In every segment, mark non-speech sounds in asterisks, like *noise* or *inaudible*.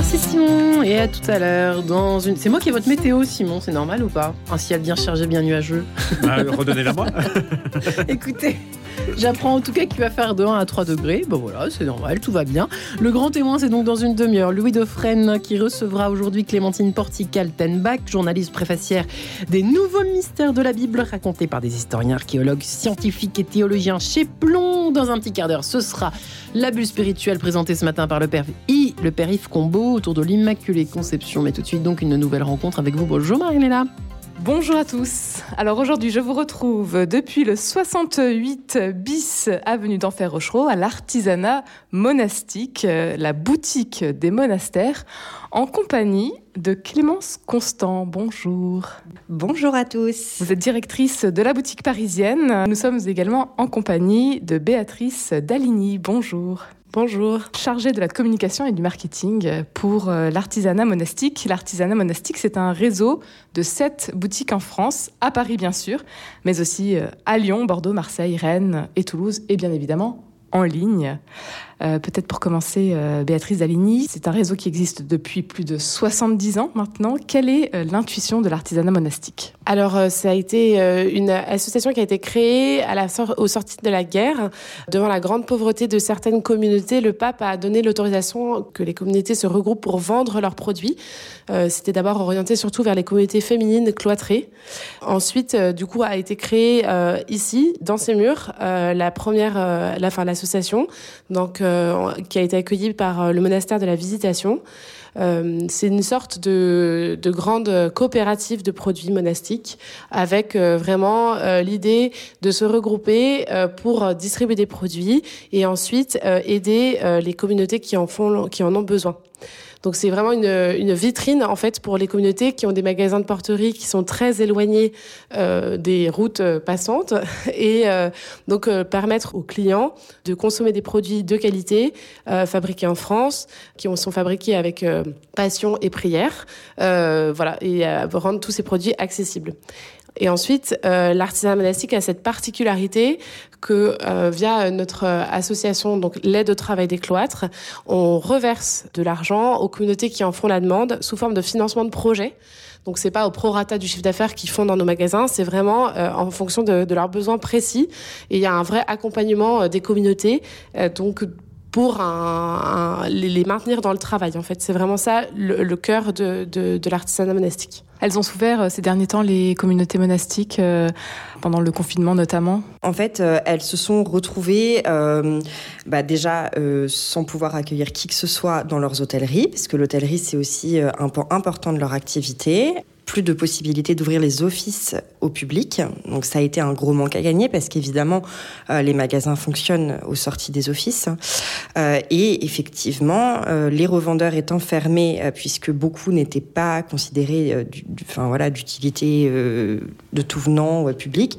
Merci Simon et à tout à l'heure dans une. C'est moi qui ai votre météo Simon, c'est normal ou pas? Un ciel bien chargé, bien nuageux. *laughs* Bah, Redonnez-la moi. *laughs* Écoutez. J'apprends en tout cas qu'il va faire de 1 à 3 degrés. Bon voilà, c'est normal, tout va bien. Le grand témoin, c'est donc dans une demi-heure. Louis Dauphren qui recevra aujourd'hui Clémentine Portical-Tenbach, journaliste préfacière des nouveaux mystères de la Bible racontés par des historiens, archéologues, scientifiques et théologiens chez Plomb. Dans un petit quart d'heure, ce sera la bulle spirituelle présentée ce matin par le père I, le Yves Combo autour de l'Immaculée Conception. Mais tout de suite donc une nouvelle rencontre avec vous. Bonjour Marie-Léla. Bonjour à tous. Alors aujourd'hui, je vous retrouve depuis le 68 bis avenue d'Enfer Rochereau à l'artisanat monastique, euh, la boutique des monastères, en compagnie de Clémence Constant. Bonjour. Bonjour à tous. Vous êtes directrice de la boutique parisienne. Nous sommes également en compagnie de Béatrice Daligny. Bonjour. Bonjour. Chargée de la communication et du marketing pour euh, l'artisanat monastique. L'artisanat monastique, c'est un réseau de sept boutiques en France, à Paris bien sûr, mais aussi euh, à Lyon, Bordeaux, Marseille, Rennes et Toulouse, et bien évidemment en ligne. Euh, peut-être pour commencer, euh, Béatrice Daligny, c'est un réseau qui existe depuis plus de 70 ans maintenant. Quelle est euh, l'intuition de l'artisanat monastique? Alors, ça a été une association qui a été créée à la de la guerre. Devant la grande pauvreté de certaines communautés, le pape a donné l'autorisation que les communautés se regroupent pour vendre leurs produits. C'était d'abord orienté surtout vers les communautés féminines cloîtrées. Ensuite, du coup, a été créée ici, dans ces murs, la première, la fin, l'association. Donc, qui a été accueilli par euh, le monastère de la Visitation. Euh, c'est une sorte de, de, grande coopérative de produits monastiques avec vraiment l'idée de se regrouper pour distribuer des produits et ensuite aider les communautés qui en ont besoin. Donc c'est vraiment une, vitrine en fait pour les communautés qui ont des magasins de porterie qui sont très éloignés euh, des routes euh, passantes. *laughs* Et euh, donc permettre aux clients de consommer des produits de qualité fabriqués en France, qui sont fabriqués avec passion et prière, voilà, et rendre tous ces produits accessibles. Et ensuite, euh, l'artisanat monastique a cette particularité que euh, via notre association, donc l'aide au travail des cloîtres, on reverse de l'argent aux communautés qui en font la demande sous forme de financement de projet. Donc c'est pas au prorata du chiffre d'affaires qu'ils font dans nos magasins, c'est vraiment euh, en fonction de, de, leurs besoins précis. Et il y a un vrai accompagnement des communautés. donc pour un, les maintenir dans le travail. En fait, c'est vraiment ça le, le cœur de, de, de l'artisanat monastique. Elles ont souffert euh, ces derniers temps, les communautés monastiques, euh, pendant le confinement notamment En fait, euh, elles se sont retrouvées euh, bah déjà euh, sans pouvoir accueillir qui que ce soit dans leurs hôtelleries, parce que l'hôtellerie, c'est aussi un point important de leur activité plus de possibilités d'ouvrir les offices au public. Donc ça a été un gros manque à gagner parce qu'évidemment euh, les magasins fonctionnent aux sorties des offices euh, et effectivement euh, les revendeurs étant fermés puisque beaucoup n'étaient pas considérés voilà d'utilité de tout venant au public,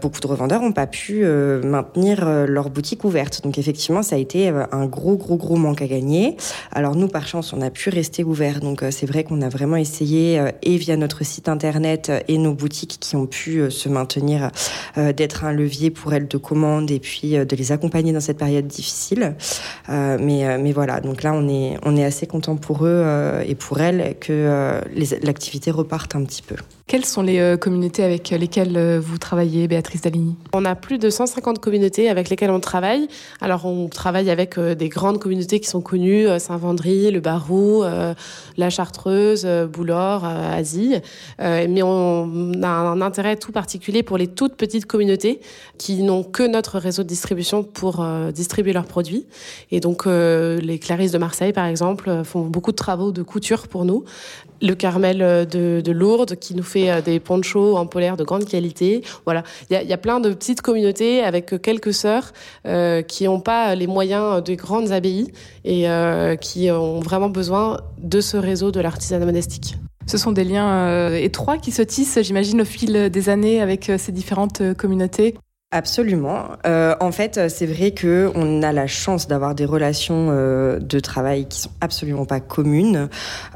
beaucoup de revendeurs n'ont pas pu maintenir leur boutique ouverte. Donc effectivement ça a été un gros gros gros manque à gagner. Alors nous par chance on a pu rester ouvert donc c'est vrai qu'on a vraiment essayé et via notre site internet et nos boutiques qui ont pu euh, se maintenir, euh, d'être un levier pour elles de commande et puis euh, de les accompagner dans cette période difficile. mais, mais voilà, donc là on est, on est assez content pour eux et pour elles que l'activité reparte un petit peu. Quelles sont les euh, communautés avec lesquelles euh, vous travaillez, Béatrice Daligny On a plus de 150 communautés avec lesquelles on travaille. Alors, on travaille avec euh, des grandes communautés qui sont connues, Saint-Vendry, le Barou, la Chartreuse, Boulor, Asie. Mais on a un intérêt tout particulier pour les toutes petites communautés qui n'ont que notre réseau de distribution pour distribuer leurs produits. Et donc, les Clarisses de Marseille, par exemple, font beaucoup de travaux de couture pour nous. Le Carmel de, de Lourdes qui nous fait euh, des ponchos en polaire de grande qualité. Voilà, il y a, plein de petites communautés avec quelques sœurs euh, qui n'ont pas les moyens des grandes abbayes et euh, qui ont vraiment besoin de ce réseau de l'artisanat monastique. Ce sont des liens euh, étroits qui se tissent, j'imagine, au fil des années avec euh, ces différentes communautés. Absolument. Euh, en fait, c'est vrai que on a la chance d'avoir des relations euh, de travail qui sont absolument pas communes.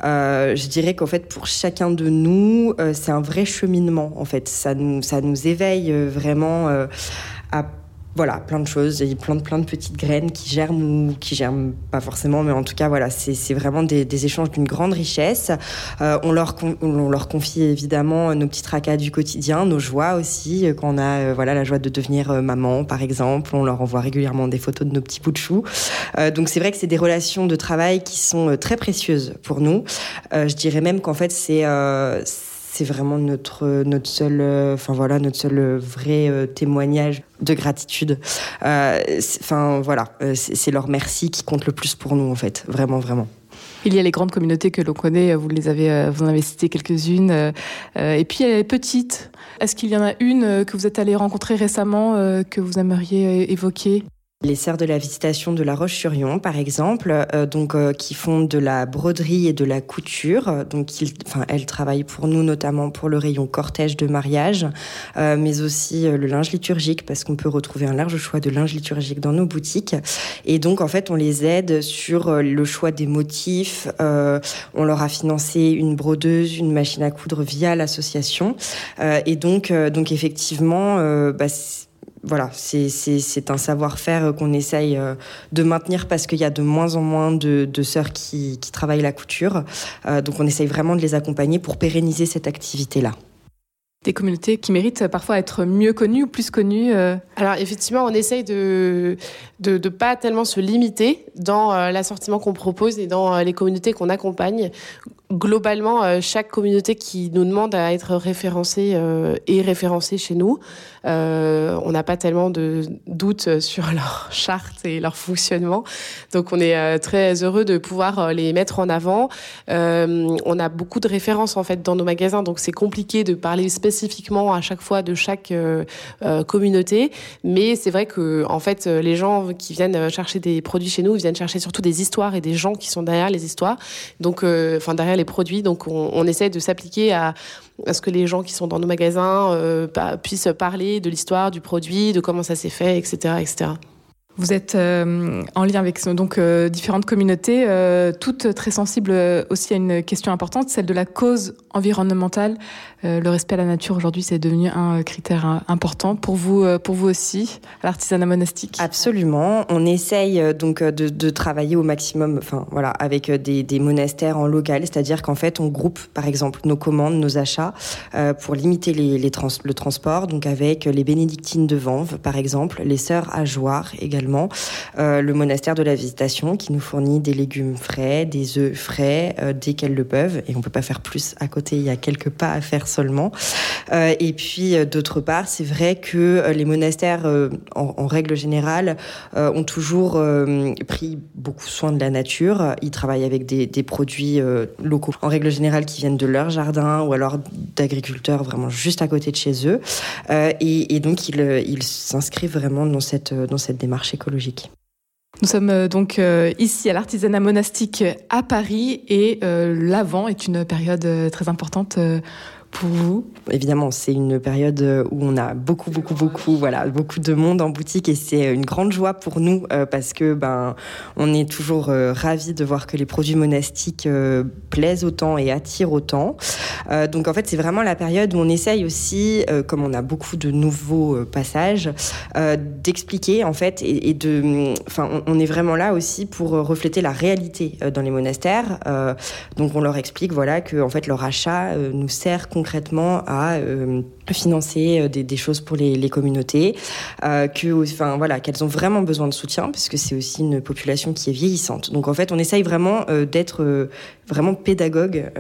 Euh, je dirais qu'en fait, pour chacun de nous, euh, c'est un vrai cheminement. En fait, ça nous ça nous éveille euh, vraiment euh, à voilà, plein de choses. Il plein de, plein de petites graines qui germent ou qui germent pas forcément, mais en tout cas, voilà, c'est vraiment des, échanges d'une grande richesse. Euh, on, leur on leur confie évidemment nos petits tracas du quotidien, nos joies aussi. Quand on a voilà, la joie de devenir maman, par exemple, on leur envoie régulièrement des photos de nos petits bouts de chou. donc c'est vrai que c'est des relations de travail qui sont très précieuses pour nous. je dirais même qu'en fait, c'est c'est vraiment notre notre seul euh, enfin voilà notre seul euh, vrai euh, témoignage de gratitude enfin voilà c'est leur merci qui compte le plus pour nous en fait vraiment vraiment il y a les grandes communautés que l'on connaît, vous les avez, vous en avez cité quelques-unes. et puis il y a les petites. Est-ce qu'il y en a une que vous êtes allé rencontrer récemment que vous aimeriez évoquer? Les sœurs de la visitation de La Roche-sur-Yon, par exemple, euh, donc euh, qui font de la broderie et de la couture. Donc, enfin, elles travaillent pour nous notamment pour le rayon cortège de mariage, euh, mais aussi le linge liturgique parce qu'on peut retrouver un large choix de linge liturgique dans nos boutiques. Et donc, en fait, on les aide sur le choix des motifs. on leur a financé une brodeuse, une machine à coudre via l'association. et donc, donc effectivement, bah, voilà, c'est un savoir-faire qu'on essaye euh, de maintenir parce qu'il y a de moins en moins de, sœurs qui, travaillent la couture. Euh, donc on essaye vraiment de les accompagner pour pérenniser cette activité-là. Des communautés qui méritent parfois être mieux connues ou plus connues euh. Alors effectivement, on essaye de de ne pas tellement se limiter dans l'assortiment qu'on propose et dans les communautés qu'on accompagne globalement, euh, chaque communauté qui nous demande à être référencée euh, est référencée chez nous. Euh, on n'a pas tellement de doutes sur leur charte et leur fonctionnement. Donc on est très heureux de pouvoir les mettre en avant. on a beaucoup de références en fait dans nos magasins, donc c'est compliqué de parler spécifiquement à chaque fois de chaque communauté. Mais c'est vrai que en fait, les gens qui viennent chercher des produits chez nous viennent chercher surtout des histoires et des gens qui sont derrière les histoires. Donc, enfin derrière les produits. Donc on, essaie de s'appliquer à, ce que les gens qui sont dans nos magasins euh, puissent parler de l'histoire du produit, de comment ça s'est fait, etc. etc. Vous êtes euh, en lien avec donc euh, différentes communautés, toutes très sensibles aussi à une question importante, celle de la cause environnementale. le respect à la nature aujourd'hui, c'est devenu un critère important pour vous, pour vous aussi, à l'artisanat monastique. Absolument. On essaye donc de, travailler au maximum, enfin voilà, avec des, monastères en local, c'est-à-dire qu'en fait, on groupe par exemple nos commandes, nos achats pour limiter les, le transport, donc avec les bénédictines de Vanves par exemple, les sœurs Ajoire également euh, le monastère de la Visitation qui nous fournit des légumes frais, des œufs frais euh, dès qu'elles le peuvent. Et on peut pas faire plus à côté, il y a quelques pas à faire seulement. Euh, et puis d'autre part, c'est vrai que les monastères, en, règle générale, ont toujours pris beaucoup soin de la nature. Ils travaillent avec des, produits locaux, en règle générale, qui viennent de leur jardin ou alors d'agriculteurs vraiment juste à côté de chez eux. Et, donc, ils, s'inscrivent vraiment dans cette démarche écologique. Nous sommes euh, donc euh, ici à l'artisanat monastique à Paris et euh, l'Avent est une période très importante pour vous Évidemment, c'est une période où on a beaucoup, beaucoup, beaucoup, voilà, beaucoup de monde en boutique et c'est une grande joie pour nous parce que ben, on est toujours ravis de voir que les produits monastiques plaisent autant et attirent autant. Donc en fait, c'est vraiment la période où on essaye aussi, comme on a beaucoup de nouveaux passages, d'expliquer en fait et, de, enfin, on, on, est vraiment là aussi pour refléter la réalité dans les monastères. donc on leur explique, voilà, que en fait leur achat nous sert concrètement à euh, financer euh, des, choses pour les, communautés, euh, que, enfin voilà, qu'elles ont vraiment besoin de soutien puisque c'est aussi une population qui est vieillissante. Donc en fait, on essaye vraiment d'être vraiment pédagogue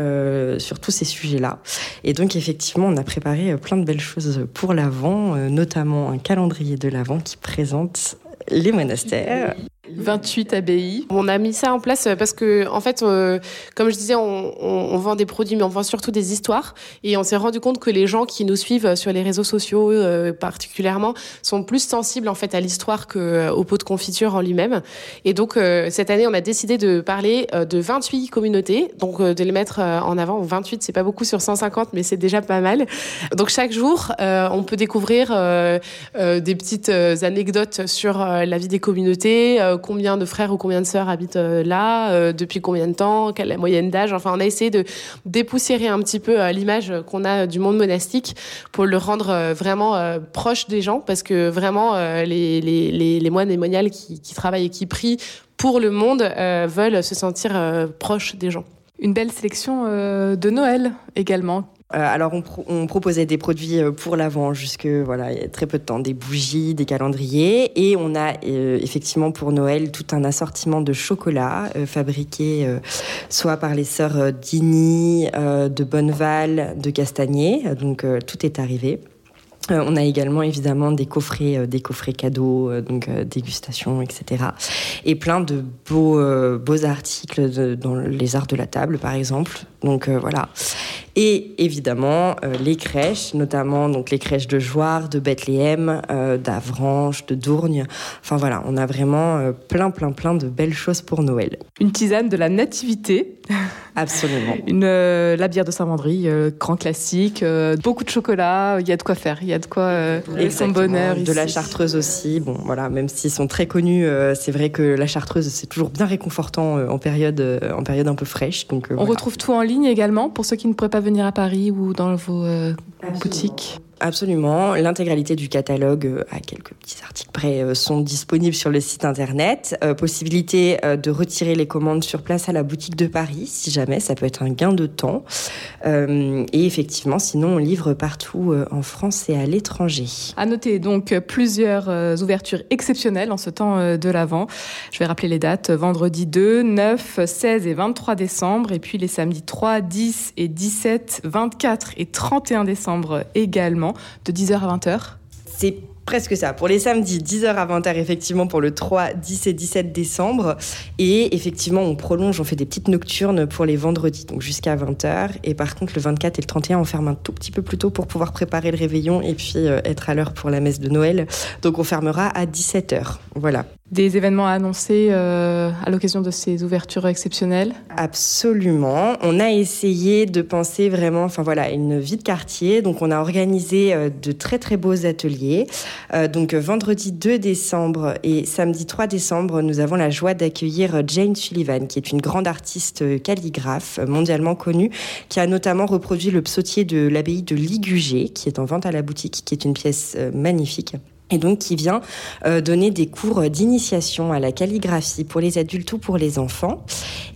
sur tous ces sujets-là. Et donc effectivement, on a préparé plein de belles choses pour l'avant, notamment un calendrier de l'avant qui présente les monastères. 28 abbayes. On a mis ça en place parce que, en fait, euh, comme je disais, on, vend des produits, mais on vend surtout des histoires. Et on s'est rendu compte que les gens qui nous suivent sur les réseaux sociaux, euh, particulièrement, sont plus sensibles en fait à l'histoire qu'au euh, pot de confiture en lui-même. Et donc, cette année, on a décidé de parler de 28 communautés, donc de les mettre en avant. 28, c'est pas beaucoup sur 150, mais c'est déjà pas mal. Donc, chaque jour, on peut découvrir des petites anecdotes sur la vie des communautés combien de frères ou combien de sœurs habitent là, depuis combien de temps, quelle est la moyenne d'âge. Enfin, on a essayé de dépoussiérer un petit peu l'image qu'on a du monde monastique pour le rendre vraiment proche des gens, parce que vraiment, les, les, les, moines et moniales qui, travaillent et qui prient pour le monde veulent se sentir proches des gens. Une belle sélection de Noël également euh, alors on, proposait des produits euh, pour l'avant jusque voilà il y a très peu de temps, des bougies, des calendriers et on a euh, effectivement pour Noël tout un assortiment de chocolat fabriqué soit par les sœurs Dini, de Bonneval, de Castagnier, donc tout est arrivé. Euh, on a également évidemment des coffrets, euh, des coffrets cadeaux, euh, donc dégustation, etc. Et plein de beaux, beaux articles dans les arts de la table, par exemple. Donc voilà. Et évidemment les crèches, notamment donc les crèches de Joire, de Bethléem, d'Avranches, de Dourgne. Enfin voilà, on a vraiment plein, plein, plein de belles choses pour Noël. Une tisane de la nativité. *laughs* Absolument. Une, la bière de Saint-Vendry, grand classique, beaucoup de chocolat, il y a de quoi faire. Il y a de quoi euh, son bonheur. De la chartreuse aussi. Bon, voilà, même s'ils sont très connus, euh, c'est vrai que la chartreuse, c'est toujours bien réconfortant euh, en, période, en période un peu fraîche. Donc, On retrouve tout en ligne également pour ceux qui ne pourraient pas venir à Paris ou dans vos boutiques. Absolument. L'intégralité du catalogue, euh, à quelques petits articles près, euh, sont disponibles sur le site internet. Euh, possibilité de retirer les commandes sur place à la boutique de Paris, si jamais, ça peut être un gain de temps. et effectivement, sinon, on livre partout en France et à l'étranger. À noter donc plusieurs ouvertures exceptionnelles en ce temps de l'Avent. Je vais rappeler les dates. Vendredi 2, 9, 16 et 23 décembre. Et puis les samedis 3, 10 et 17, 24 et 31 décembre également de 10h à 20h C'est presque ça. Pour les samedis, 10h à 20h, effectivement, pour le 3, 10 et 17 décembre. Et effectivement, on prolonge, on fait des petites nocturnes pour les vendredis, donc jusqu'à 20h. Et par contre, le 24 et le 31, on ferme un tout petit peu plus tôt pour pouvoir préparer le réveillon et puis euh, être à l'heure pour la messe de Noël. Donc on fermera à 17h. Voilà. Des événements à annoncer euh, à l'occasion de ces ouvertures exceptionnelles Absolument. On a essayé de penser vraiment, enfin voilà, une vie de quartier. Donc on a organisé euh, de très très beaux ateliers. Euh, donc vendredi 2 décembre et samedi 3 décembre, nous avons la joie d'accueillir Jane Sullivan, qui est une grande artiste calligraphe mondialement connue, qui a notamment reproduit le psautier de l'abbaye de Ligugé, qui est en vente à la boutique, qui est une pièce magnifique et donc qui vient euh, donner des cours d'initiation à la calligraphie pour les adultes ou pour les enfants.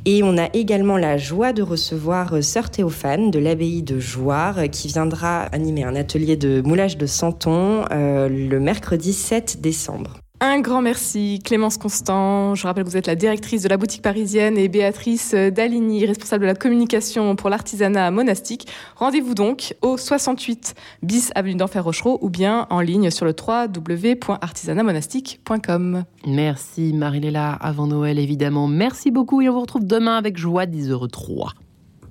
Et on a également la joie de recevoir euh, Sœur Théophane de l'abbaye de Jouarre qui viendra animer un atelier de moulage de santon euh, le mercredi 7 décembre. Un grand merci, Clémence Constant. Je rappelle que vous êtes la directrice de la boutique parisienne et Béatrice Daligny, responsable de la communication pour l'artisanat monastique. Rendez-vous donc au 68 bis avenue d'Enfer Rochereau ou bien en ligne sur le www.artisanatmonastique.com. Merci Marie-Léla, avant Noël évidemment. Merci beaucoup et on vous retrouve demain avec joie 10h03.